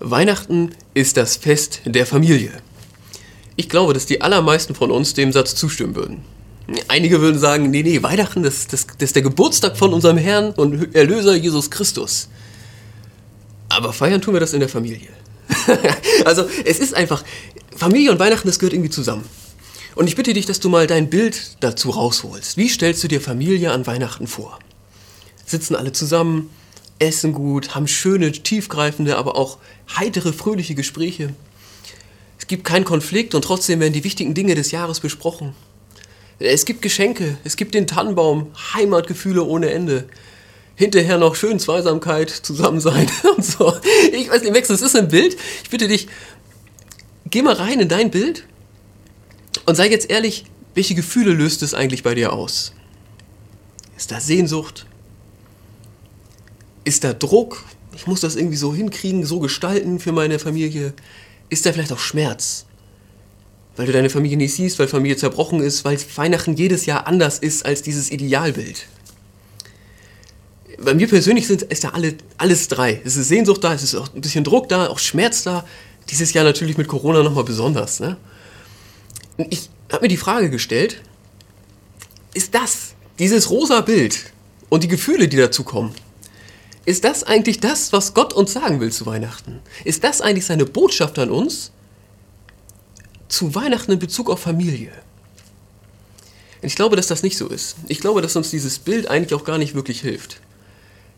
Weihnachten ist das Fest der Familie. Ich glaube, dass die allermeisten von uns dem Satz zustimmen würden. Einige würden sagen, nee, nee, Weihnachten, das, das, das ist der Geburtstag von unserem Herrn und Erlöser Jesus Christus. Aber feiern tun wir das in der Familie. also es ist einfach, Familie und Weihnachten, das gehört irgendwie zusammen. Und ich bitte dich, dass du mal dein Bild dazu rausholst. Wie stellst du dir Familie an Weihnachten vor? Sitzen alle zusammen, essen gut, haben schöne, tiefgreifende, aber auch heitere, fröhliche Gespräche. Es gibt keinen Konflikt und trotzdem werden die wichtigen Dinge des Jahres besprochen. Es gibt Geschenke, es gibt den Tannenbaum, Heimatgefühle ohne Ende. Hinterher noch schön Zweisamkeit, Zusammensein und so. Ich weiß nicht, Max, das ist ein Bild. Ich bitte dich, geh mal rein in dein Bild und sei jetzt ehrlich, welche Gefühle löst es eigentlich bei dir aus? Ist da Sehnsucht? Ist da Druck? Ich muss das irgendwie so hinkriegen, so gestalten für meine Familie. Ist da vielleicht auch Schmerz? Weil du deine Familie nicht siehst, weil Familie zerbrochen ist, weil Weihnachten jedes Jahr anders ist als dieses Idealbild. Bei mir persönlich sind, ist da alle, alles drei. Es ist Sehnsucht da, es ist auch ein bisschen Druck da, auch Schmerz da. Dieses Jahr natürlich mit Corona nochmal besonders. Ne? Ich habe mir die Frage gestellt, ist das, dieses rosa Bild und die Gefühle, die dazu kommen, ist das eigentlich das, was Gott uns sagen will zu Weihnachten? Ist das eigentlich seine Botschaft an uns zu Weihnachten in Bezug auf Familie? Ich glaube, dass das nicht so ist. Ich glaube, dass uns dieses Bild eigentlich auch gar nicht wirklich hilft.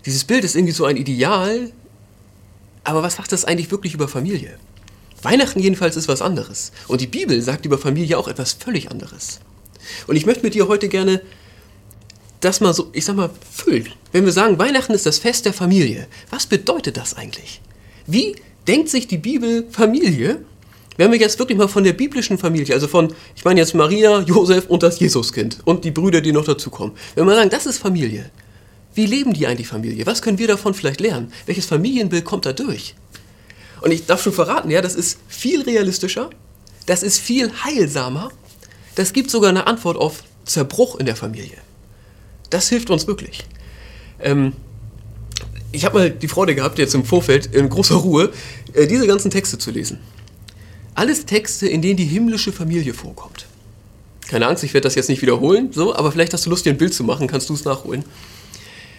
Dieses Bild ist irgendwie so ein Ideal, aber was sagt das eigentlich wirklich über Familie? Weihnachten jedenfalls ist was anderes. Und die Bibel sagt über Familie auch etwas völlig anderes. Und ich möchte mit dir heute gerne das mal so, ich sag mal, füllen. Wenn wir sagen, Weihnachten ist das Fest der Familie, was bedeutet das eigentlich? Wie denkt sich die Bibel Familie? Wenn wir jetzt wirklich mal von der biblischen Familie, also von, ich meine jetzt Maria, Josef und das Jesuskind und die Brüder, die noch dazukommen. Wenn wir sagen, das ist Familie, wie leben die eigentlich Familie? Was können wir davon vielleicht lernen? Welches Familienbild kommt da durch? Und ich darf schon verraten, ja, das ist viel realistischer, das ist viel heilsamer, das gibt sogar eine Antwort auf Zerbruch in der Familie. Das hilft uns wirklich. Ähm, ich habe mal die Freude gehabt, jetzt im Vorfeld in großer Ruhe äh, diese ganzen Texte zu lesen. Alles Texte, in denen die himmlische Familie vorkommt. Keine Angst, ich werde das jetzt nicht wiederholen, so, aber vielleicht hast du Lust, dir ein Bild zu machen, kannst du es nachholen.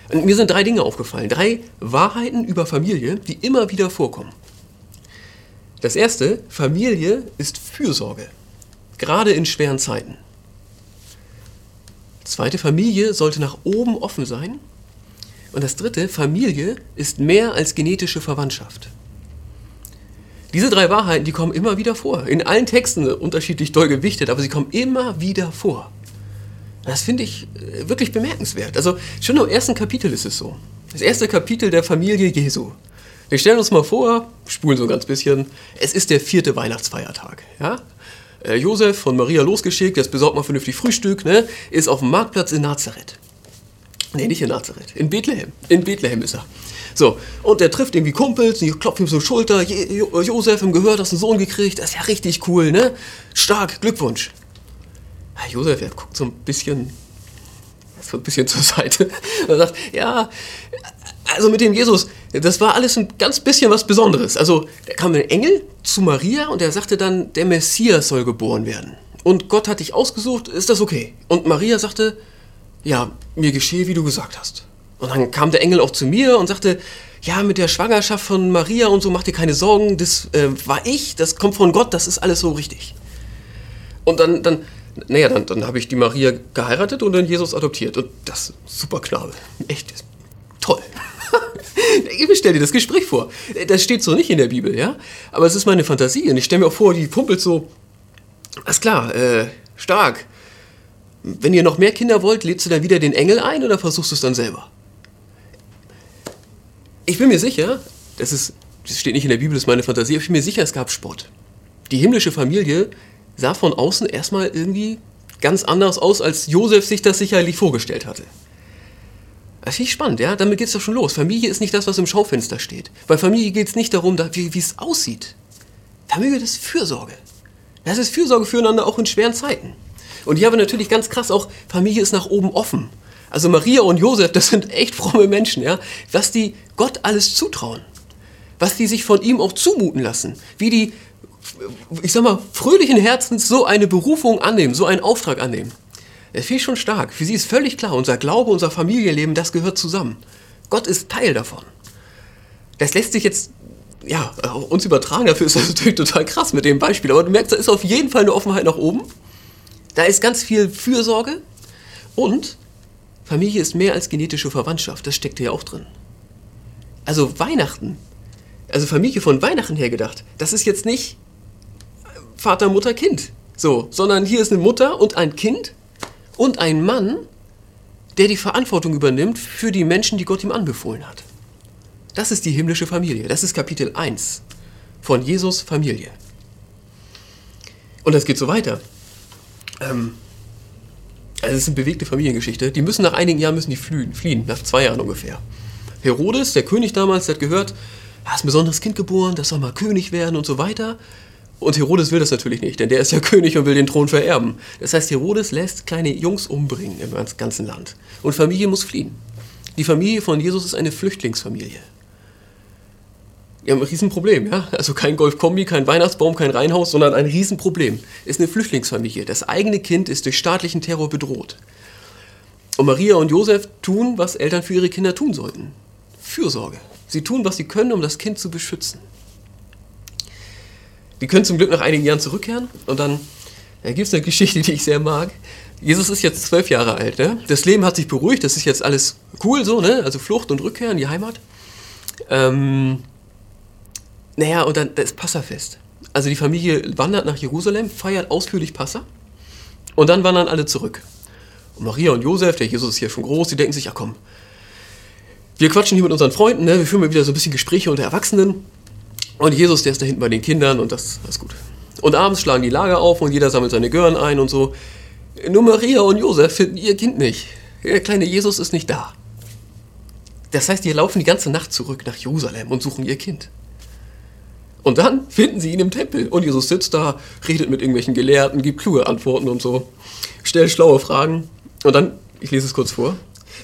Und mir sind drei Dinge aufgefallen, drei Wahrheiten über Familie, die immer wieder vorkommen. Das erste, Familie ist Fürsorge, gerade in schweren Zeiten. Zweite, Familie sollte nach oben offen sein. Und das dritte, Familie ist mehr als genetische Verwandtschaft. Diese drei Wahrheiten, die kommen immer wieder vor. In allen Texten unterschiedlich doll gewichtet, aber sie kommen immer wieder vor. Das finde ich äh, wirklich bemerkenswert. Also schon im ersten Kapitel ist es so. Das erste Kapitel der Familie Jesu. Wir stellen uns mal vor, spulen so ein ganz bisschen, es ist der vierte Weihnachtsfeiertag. Ja? Äh, Josef von Maria losgeschickt, jetzt besorgt mal vernünftig Frühstück, ne? ist auf dem Marktplatz in Nazareth. Nee, nicht in Nazareth, in Bethlehem. In Bethlehem ist er. So, und er trifft irgendwie Kumpels, die klopfen ihm so Schulter. Jo Josef im Gehör, hast einen Sohn gekriegt, das ist ja richtig cool, ne? Stark, Glückwunsch. Ja, Josef, er guckt so ein bisschen, so ein bisschen zur Seite und sagt, ja, also mit dem Jesus, das war alles ein ganz bisschen was Besonderes. Also da kam ein Engel zu Maria und er sagte dann, der Messias soll geboren werden. Und Gott hat dich ausgesucht, ist das okay? Und Maria sagte, ja, mir geschehe, wie du gesagt hast. Und dann kam der Engel auch zu mir und sagte, ja, mit der Schwangerschaft von Maria und so, mach dir keine Sorgen, das äh, war ich, das kommt von Gott, das ist alles so richtig. Und dann, dann naja, dann, dann habe ich die Maria geheiratet und dann Jesus adoptiert. Und das super Knabe. Echt stell dir das Gespräch vor. Das steht so nicht in der Bibel, ja? Aber es ist meine Fantasie und ich stelle mir auch vor, die pumpelt so. Alles klar, äh, stark. Wenn ihr noch mehr Kinder wollt, lädst du dann wieder den Engel ein oder versuchst du es dann selber? Ich bin mir sicher, das ist, das steht nicht in der Bibel, das ist meine Fantasie, aber ich bin mir sicher, es gab Spott. Die himmlische Familie sah von außen erstmal irgendwie ganz anders aus, als Josef sich das sicherlich vorgestellt hatte. Das finde ich spannend, ja? Damit geht es doch schon los. Familie ist nicht das, was im Schaufenster steht. Bei Familie geht es nicht darum, wie es aussieht. Familie ist Fürsorge. Das ist Fürsorge füreinander auch in schweren Zeiten. Und hier haben wir natürlich ganz krass auch, Familie ist nach oben offen. Also Maria und Josef, das sind echt fromme Menschen, ja? Was die Gott alles zutrauen. was die sich von ihm auch zumuten lassen, wie die, ich sag mal, fröhlichen Herzens so eine Berufung annehmen, so einen Auftrag annehmen. Finde ich schon stark. Für sie ist völlig klar, unser Glaube, unser Familienleben, das gehört zusammen. Gott ist Teil davon. Das lässt sich jetzt ja, uns übertragen, dafür ist das natürlich total krass mit dem Beispiel. Aber du merkst, da ist auf jeden Fall eine Offenheit nach oben. Da ist ganz viel Fürsorge und Familie ist mehr als genetische Verwandtschaft. Das steckt ja auch drin. Also Weihnachten, also Familie von Weihnachten her gedacht, das ist jetzt nicht Vater, Mutter, Kind. So, sondern hier ist eine Mutter und ein Kind und ein Mann, der die Verantwortung übernimmt für die Menschen, die Gott ihm anbefohlen hat. Das ist die himmlische Familie. Das ist Kapitel 1 von Jesus Familie. Und das geht so weiter. Ähm, also es ist eine bewegte Familiengeschichte. Die müssen nach einigen Jahren müssen die fliehen, fliehen, nach zwei Jahren ungefähr. Herodes, der König damals, der hat gehört, da ist ein besonderes Kind geboren, das soll mal König werden und so weiter. Und Herodes will das natürlich nicht, denn der ist ja König und will den Thron vererben. Das heißt, Herodes lässt kleine Jungs umbringen im ganzen Land. Und Familie muss fliehen. Die Familie von Jesus ist eine Flüchtlingsfamilie. Die haben ein Riesenproblem, ja. Also kein Golfkombi, kein Weihnachtsbaum, kein Reihenhaus, sondern ein Riesenproblem. Ist eine Flüchtlingsfamilie. Das eigene Kind ist durch staatlichen Terror bedroht. Und Maria und Josef tun, was Eltern für ihre Kinder tun sollten. Fürsorge. Sie tun, was sie können, um das Kind zu beschützen. Die können zum Glück nach einigen Jahren zurückkehren und dann da gibt es eine Geschichte, die ich sehr mag. Jesus ist jetzt zwölf Jahre alt. Ne? Das Leben hat sich beruhigt, das ist jetzt alles cool so, ne? also Flucht und Rückkehr in die Heimat. Ähm, naja, und dann das Passafest. Also die Familie wandert nach Jerusalem, feiert ausführlich Passa und dann wandern alle zurück. Und Maria und Josef, der Jesus ist hier schon groß, die denken sich, ja komm, wir quatschen hier mit unseren Freunden, ne? wir führen mal wieder so ein bisschen Gespräche unter Erwachsenen. Und Jesus, der ist da hinten bei den Kindern und das, ist gut. Und abends schlagen die Lager auf und jeder sammelt seine Gören ein und so. Nur Maria und Josef finden ihr Kind nicht. Der kleine Jesus ist nicht da. Das heißt, die laufen die ganze Nacht zurück nach Jerusalem und suchen ihr Kind. Und dann finden sie ihn im Tempel. Und Jesus sitzt da, redet mit irgendwelchen Gelehrten, gibt kluge Antworten und so, stellt schlaue Fragen. Und dann, ich lese es kurz vor.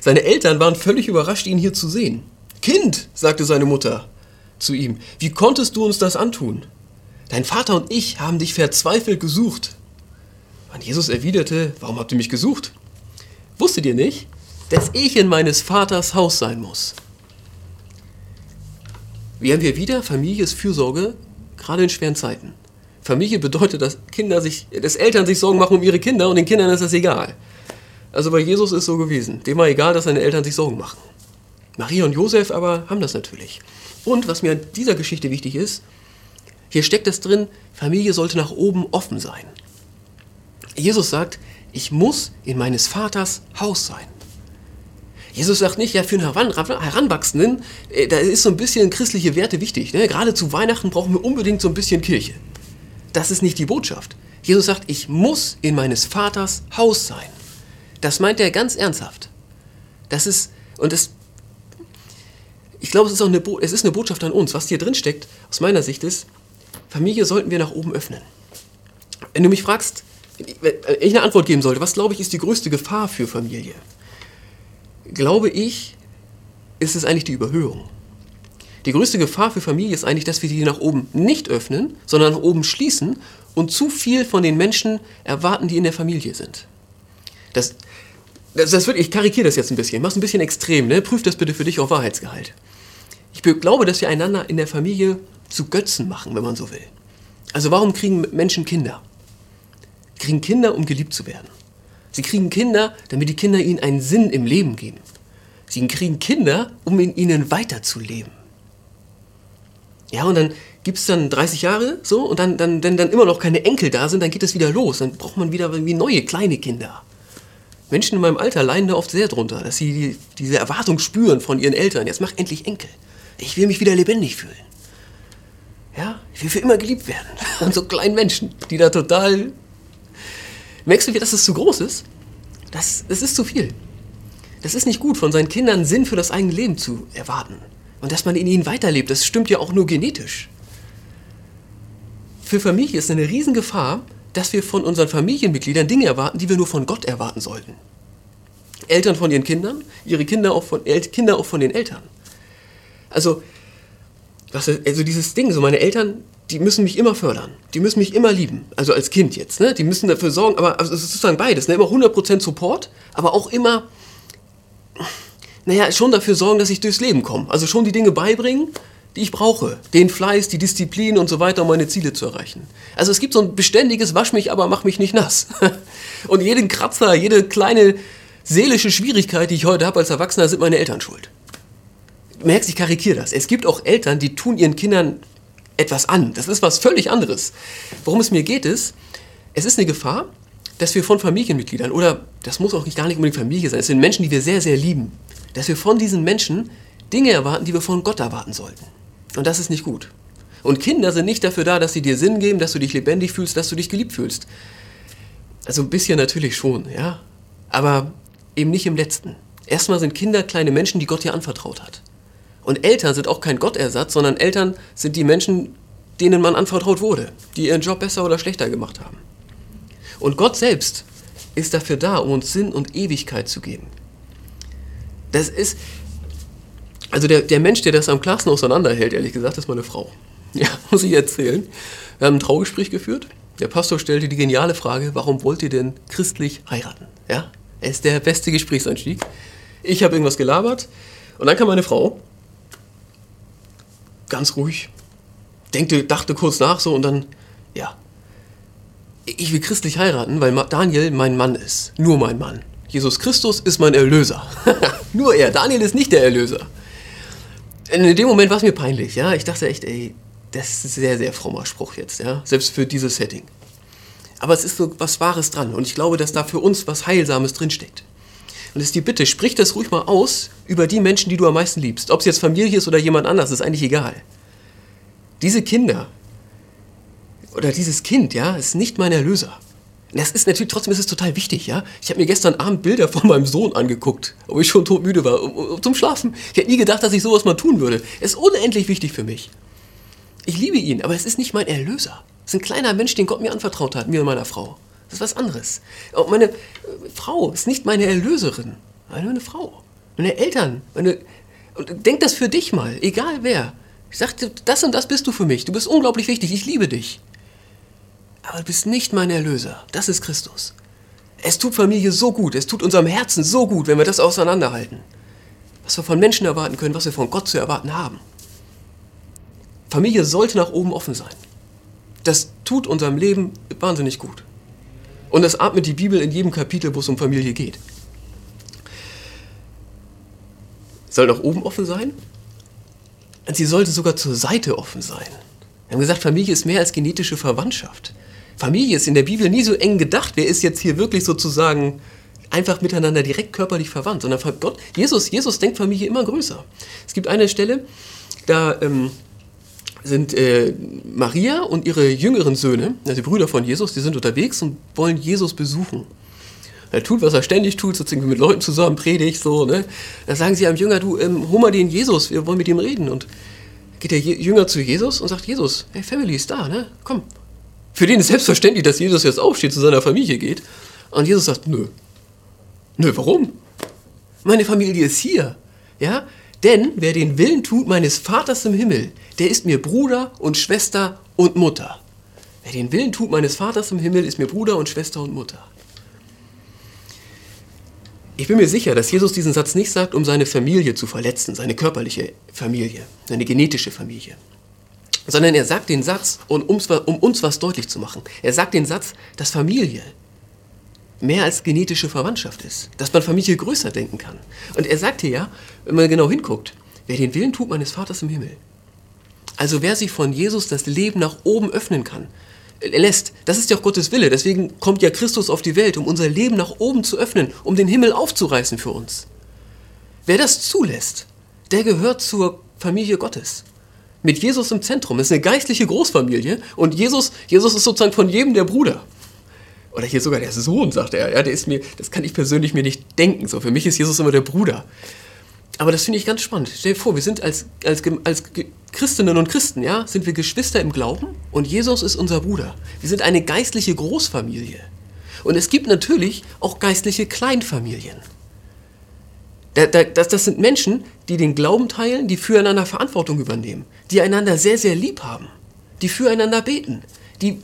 Seine Eltern waren völlig überrascht, ihn hier zu sehen. Kind, sagte seine Mutter zu ihm, wie konntest du uns das antun? Dein Vater und ich haben dich verzweifelt gesucht. Und Jesus erwiderte, warum habt ihr mich gesucht? Wusstet ihr nicht, dass ich in meines Vaters Haus sein muss? Wie haben wir wieder? Familie ist Fürsorge, gerade in schweren Zeiten. Familie bedeutet, dass Kinder sich, dass Eltern sich Sorgen machen um ihre Kinder und den Kindern ist das egal. Also bei Jesus ist es so gewesen. Dem war egal, dass seine Eltern sich Sorgen machen. Maria und Josef aber haben das natürlich. Und was mir an dieser Geschichte wichtig ist, hier steckt es drin, Familie sollte nach oben offen sein. Jesus sagt, ich muss in meines Vaters Haus sein. Jesus sagt nicht, ja, für einen Heranwachsenden, äh, da ist so ein bisschen christliche Werte wichtig. Ne? Gerade zu Weihnachten brauchen wir unbedingt so ein bisschen Kirche. Das ist nicht die Botschaft. Jesus sagt, ich muss in meines Vaters Haus sein. Das meint er ganz ernsthaft. Das ist, und das, glaube, es ist auch eine, es ist eine Botschaft an uns. Was hier drin steckt, aus meiner Sicht ist, Familie sollten wir nach oben öffnen. Wenn du mich fragst, wenn ich eine Antwort geben sollte, was glaube ich ist die größte Gefahr für Familie? glaube ich, ist es eigentlich die Überhöhung. Die größte Gefahr für Familie ist eigentlich, dass wir die nach oben nicht öffnen, sondern nach oben schließen und zu viel von den Menschen erwarten, die in der Familie sind. Das, das, das wird, ich karikiere das jetzt ein bisschen, mach's ein bisschen extrem, ne? prüf das bitte für dich auf Wahrheitsgehalt. Ich glaube, dass wir einander in der Familie zu Götzen machen, wenn man so will. Also warum kriegen Menschen Kinder? Kriegen Kinder, um geliebt zu werden. Sie kriegen Kinder, damit die Kinder ihnen einen Sinn im Leben geben. Sie kriegen Kinder, um in ihnen weiterzuleben. Ja, und dann gibt es dann 30 Jahre so und dann, dann, wenn dann immer noch keine Enkel da sind, dann geht es wieder los. Dann braucht man wieder irgendwie neue kleine Kinder. Menschen in meinem Alter leiden da oft sehr drunter, dass sie die, diese Erwartung spüren von ihren Eltern. Jetzt mach endlich Enkel. Ich will mich wieder lebendig fühlen. Ja, ich will für immer geliebt werden. Und so kleinen Menschen, die da total Merkst du, wie das zu groß ist? Das, das ist zu viel. Das ist nicht gut, von seinen Kindern Sinn für das eigene Leben zu erwarten. Und dass man in ihnen weiterlebt, das stimmt ja auch nur genetisch. Für Familie ist eine Riesengefahr, dass wir von unseren Familienmitgliedern Dinge erwarten, die wir nur von Gott erwarten sollten. Eltern von ihren Kindern, ihre Kinder auch von, El Kinder auch von den Eltern. Also was, also dieses Ding, so meine Eltern, die müssen mich immer fördern. Die müssen mich immer lieben. Also als Kind jetzt, ne? Die müssen dafür sorgen, aber also es ist sozusagen beides, ne? Immer 100% Support, aber auch immer, naja, schon dafür sorgen, dass ich durchs Leben komme. Also schon die Dinge beibringen, die ich brauche. Den Fleiß, die Disziplin und so weiter, um meine Ziele zu erreichen. Also es gibt so ein beständiges Wasch mich, aber mach mich nicht nass. Und jeden Kratzer, jede kleine seelische Schwierigkeit, die ich heute habe als Erwachsener, sind meine Eltern schuld. Merkst, ich karikiere das. Es gibt auch Eltern, die tun ihren Kindern etwas an. Das ist was völlig anderes. Worum es mir geht, ist, es ist eine Gefahr, dass wir von Familienmitgliedern, oder das muss auch nicht gar nicht unbedingt Familie sein, es sind Menschen, die wir sehr, sehr lieben, dass wir von diesen Menschen Dinge erwarten, die wir von Gott erwarten sollten. Und das ist nicht gut. Und Kinder sind nicht dafür da, dass sie dir Sinn geben, dass du dich lebendig fühlst, dass du dich geliebt fühlst. Also ein bisschen natürlich schon, ja. Aber eben nicht im letzten. Erstmal sind Kinder kleine Menschen, die Gott dir anvertraut hat. Und Eltern sind auch kein Gottersatz, sondern Eltern sind die Menschen, denen man anvertraut wurde, die ihren Job besser oder schlechter gemacht haben. Und Gott selbst ist dafür da, um uns Sinn und Ewigkeit zu geben. Das ist, also der, der Mensch, der das am klarsten auseinanderhält, ehrlich gesagt, ist meine Frau. Ja, muss ich erzählen. Wir haben ein Traugespräch geführt. Der Pastor stellte die geniale Frage, warum wollt ihr denn christlich heiraten? Ja, er ist der beste Gesprächseinstieg. Ich habe irgendwas gelabert und dann kam meine Frau, ganz ruhig, denkte, dachte kurz nach so und dann, ja, ich will christlich heiraten, weil Daniel mein Mann ist, nur mein Mann. Jesus Christus ist mein Erlöser. nur er, Daniel ist nicht der Erlöser. In dem Moment war es mir peinlich, ja. Ich dachte echt, ey, das ist ein sehr, sehr frommer Spruch jetzt, ja. Selbst für dieses Setting. Aber es ist so was Wahres dran und ich glaube, dass da für uns was Heilsames drinsteckt. Und es ist die Bitte, sprich das ruhig mal aus über die Menschen, die du am meisten liebst. Ob es jetzt Familie ist oder jemand anders, ist eigentlich egal. Diese Kinder oder dieses Kind, ja, ist nicht mein Erlöser. Das ist natürlich, trotzdem ist es total wichtig, ja. Ich habe mir gestern Abend Bilder von meinem Sohn angeguckt, ob ich schon todmüde war, um, um, zum Schlafen. Ich hätte nie gedacht, dass ich sowas mal tun würde. Es ist unendlich wichtig für mich. Ich liebe ihn, aber es ist nicht mein Erlöser. Es ist ein kleiner Mensch, den Gott mir anvertraut hat, mir und meiner Frau. Das ist was anderes. Auch meine äh, Frau ist nicht meine Erlöserin, meine Frau. Meine Eltern. Meine, und denk das für dich mal, egal wer. Ich sagte, das und das bist du für mich. Du bist unglaublich wichtig. Ich liebe dich. Aber du bist nicht mein Erlöser. Das ist Christus. Es tut Familie so gut, es tut unserem Herzen so gut, wenn wir das auseinanderhalten. Was wir von Menschen erwarten können, was wir von Gott zu erwarten haben. Familie sollte nach oben offen sein. Das tut unserem Leben wahnsinnig gut. Und das atmet die Bibel in jedem Kapitel, wo es um Familie geht. Soll nach oben offen sein? Sie sollte sogar zur Seite offen sein. Wir haben gesagt, Familie ist mehr als genetische Verwandtschaft. Familie ist in der Bibel nie so eng gedacht. Wer ist jetzt hier wirklich sozusagen einfach miteinander direkt körperlich verwandt? Sondern Gott, Jesus, Jesus denkt Familie immer größer. Es gibt eine Stelle, da ähm, sind äh, Maria und ihre jüngeren Söhne, also die Brüder von Jesus, die sind unterwegs und wollen Jesus besuchen. Er tut, was er ständig tut, sozusagen mit Leuten zusammen predigt, so, ne? Da sagen sie einem Jünger, du, ähm, hol mal den Jesus, wir wollen mit ihm reden. Und geht der Jünger zu Jesus und sagt, Jesus, hey, Family ist da, ne? Komm, für den ist selbstverständlich, dass Jesus jetzt aufsteht, zu seiner Familie geht. Und Jesus sagt, nö. Nö, warum? Meine Familie ist hier. Ja? Denn wer den Willen tut meines Vaters im Himmel, der ist mir Bruder und Schwester und Mutter. Wer den Willen tut meines Vaters im Himmel, ist mir Bruder und Schwester und Mutter. Ich bin mir sicher, dass Jesus diesen Satz nicht sagt, um seine Familie zu verletzen, seine körperliche Familie, seine genetische Familie sondern er sagt den Satz, um, uns was deutlich zu machen. Er sagt den Satz, dass Familie mehr als genetische Verwandtschaft ist, dass man Familie größer denken kann. Und er sagt hier ja, wenn man genau hinguckt, wer den Willen tut meines Vaters im Himmel, also wer sich von Jesus das Leben nach oben öffnen kann, lässt, das ist ja auch Gottes Wille, deswegen kommt ja Christus auf die Welt, um unser Leben nach oben zu öffnen, um den Himmel aufzureißen für uns. Wer das zulässt, der gehört zur Familie Gottes mit Jesus im Zentrum. Es ist eine geistliche Großfamilie und Jesus, Jesus ist sozusagen von jedem der Bruder. Oder hier sogar der Sohn, sagt er. Ja, der ist mir, das kann ich persönlich mir nicht denken. So, für mich ist Jesus immer der Bruder. Aber das finde ich ganz spannend. Stell dir vor, wir sind als, als, als Christinnen und Christen, ja, sind wir Geschwister im Glauben und Jesus ist unser Bruder. Wir sind eine geistliche Großfamilie. Und es gibt natürlich auch geistliche Kleinfamilien. Das, das sind Menschen, die den Glauben teilen, die füreinander Verantwortung übernehmen, die einander sehr, sehr lieb haben, die füreinander beten, die,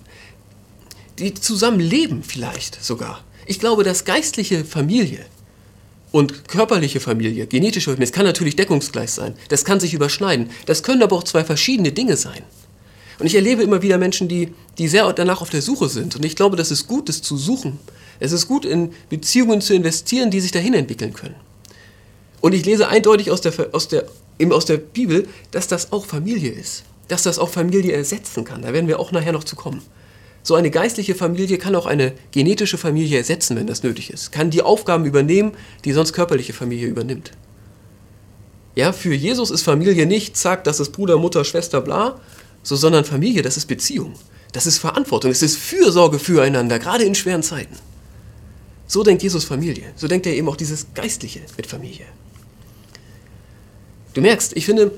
die zusammen leben vielleicht sogar. Ich glaube, dass geistliche Familie und körperliche Familie, genetische Familie, das kann natürlich deckungsgleich sein, das kann sich überschneiden, das können aber auch zwei verschiedene Dinge sein. Und ich erlebe immer wieder Menschen, die, die sehr danach auf der Suche sind. Und ich glaube, das ist gut, das zu suchen. Es ist gut, in Beziehungen zu investieren, die sich dahin entwickeln können. Und ich lese eindeutig aus der, aus der, eben aus der Bibel, dass das auch Familie ist. Dass das auch Familie ersetzen kann. Da werden wir auch nachher noch zu kommen. So eine geistliche Familie kann auch eine genetische Familie ersetzen, wenn das nötig ist. Kann die Aufgaben übernehmen, die sonst körperliche Familie übernimmt. Ja, für Jesus ist Familie nicht, zack, das ist Bruder, Mutter, Schwester, bla, so, sondern Familie, das ist Beziehung. Das ist Verantwortung, es ist Fürsorge füreinander, gerade in schweren Zeiten. So denkt Jesus Familie. So denkt er eben auch dieses Geistliche mit Familie. Du merkst, ich finde,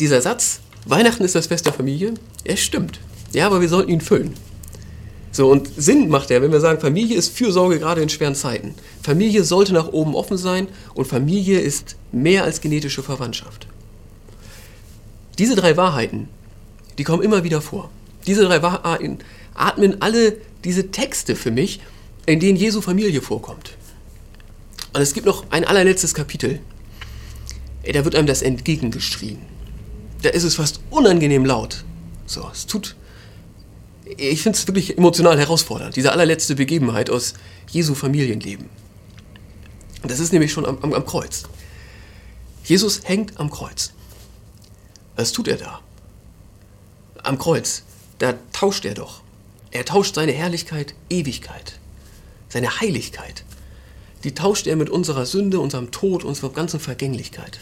dieser Satz, Weihnachten ist das Fest der Familie, er stimmt. Ja, aber wir sollten ihn füllen. So, und Sinn macht er, wenn wir sagen, Familie ist Fürsorge gerade in schweren Zeiten. Familie sollte nach oben offen sein und Familie ist mehr als genetische Verwandtschaft. Diese drei Wahrheiten, die kommen immer wieder vor. Diese drei Wahrheiten atmen alle diese Texte für mich, in denen Jesu Familie vorkommt. Und es gibt noch ein allerletztes Kapitel, da wird einem das entgegengeschrien. Da ist es fast unangenehm laut. So, es tut. Ich finde es wirklich emotional herausfordernd, diese allerletzte Begebenheit aus Jesu Familienleben. Das ist nämlich schon am, am, am Kreuz. Jesus hängt am Kreuz. Was tut er da? Am Kreuz, da tauscht er doch. Er tauscht seine Herrlichkeit, Ewigkeit, seine Heiligkeit. Die tauscht er mit unserer Sünde, unserem Tod, unserer ganzen Vergänglichkeit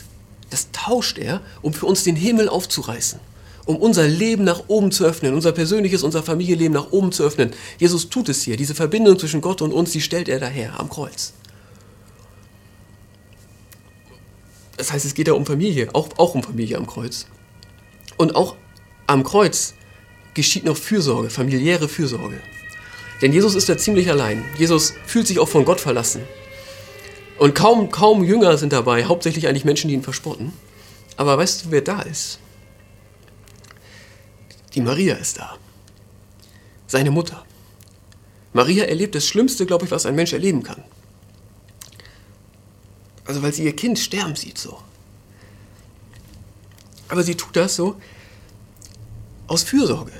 das tauscht er, um für uns den Himmel aufzureißen, um unser Leben nach oben zu öffnen, unser persönliches, unser Familienleben nach oben zu öffnen. Jesus tut es hier. Diese Verbindung zwischen Gott und uns, die stellt er daher am Kreuz. Das heißt, es geht ja um Familie, auch, auch um Familie am Kreuz. Und auch am Kreuz geschieht noch Fürsorge, familiäre Fürsorge. Denn Jesus ist da ziemlich allein. Jesus fühlt sich auch von Gott verlassen. Und kaum, kaum Jünger sind dabei, hauptsächlich eigentlich Menschen, die ihn verspotten. Aber weißt du, wer da ist? Die Maria ist da. Seine Mutter. Maria erlebt das Schlimmste, glaube ich, was ein Mensch erleben kann. Also weil sie ihr Kind sterben sieht so. Aber sie tut das so aus Fürsorge.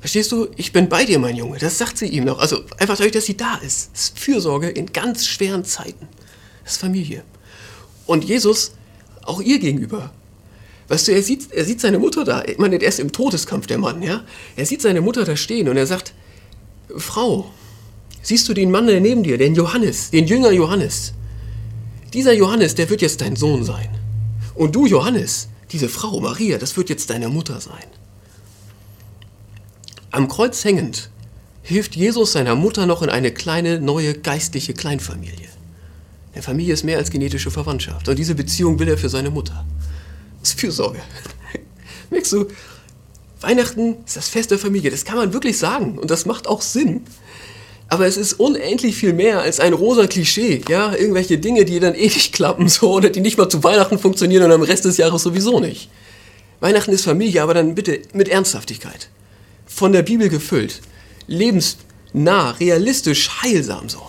Verstehst du? Ich bin bei dir, mein Junge. Das sagt sie ihm noch. Also einfach dadurch, dass sie da ist. Das ist Fürsorge in ganz schweren Zeiten. Das ist Familie. Und Jesus, auch ihr gegenüber. Weißt du, er sieht, er sieht seine Mutter da. Ich meine, er ist im Todeskampf, der Mann, ja? Er sieht seine Mutter da stehen und er sagt, Frau, siehst du den Mann da neben dir, den Johannes, den Jünger Johannes? Dieser Johannes, der wird jetzt dein Sohn sein. Und du, Johannes, diese Frau, Maria, das wird jetzt deine Mutter sein. Am Kreuz hängend hilft Jesus seiner Mutter noch in eine kleine, neue, geistliche Kleinfamilie. Eine Familie ist mehr als genetische Verwandtschaft. Und diese Beziehung will er für seine Mutter. Ist Fürsorge. Merkst du, Weihnachten ist das Fest der Familie. Das kann man wirklich sagen. Und das macht auch Sinn. Aber es ist unendlich viel mehr als ein rosa Klischee. Ja, irgendwelche Dinge, die dann ewig klappen, so, oder die nicht mal zu Weihnachten funktionieren und am Rest des Jahres sowieso nicht. Weihnachten ist Familie, aber dann bitte mit Ernsthaftigkeit von der Bibel gefüllt. Lebensnah, realistisch, heilsam so.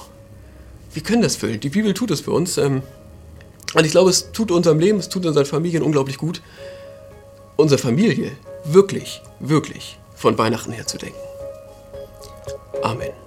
Wir können das füllen. Die Bibel tut es für uns. Ähm, und ich glaube, es tut unserem Leben, es tut unseren Familien unglaublich gut, unsere Familie wirklich, wirklich von Weihnachten her zu denken. Amen.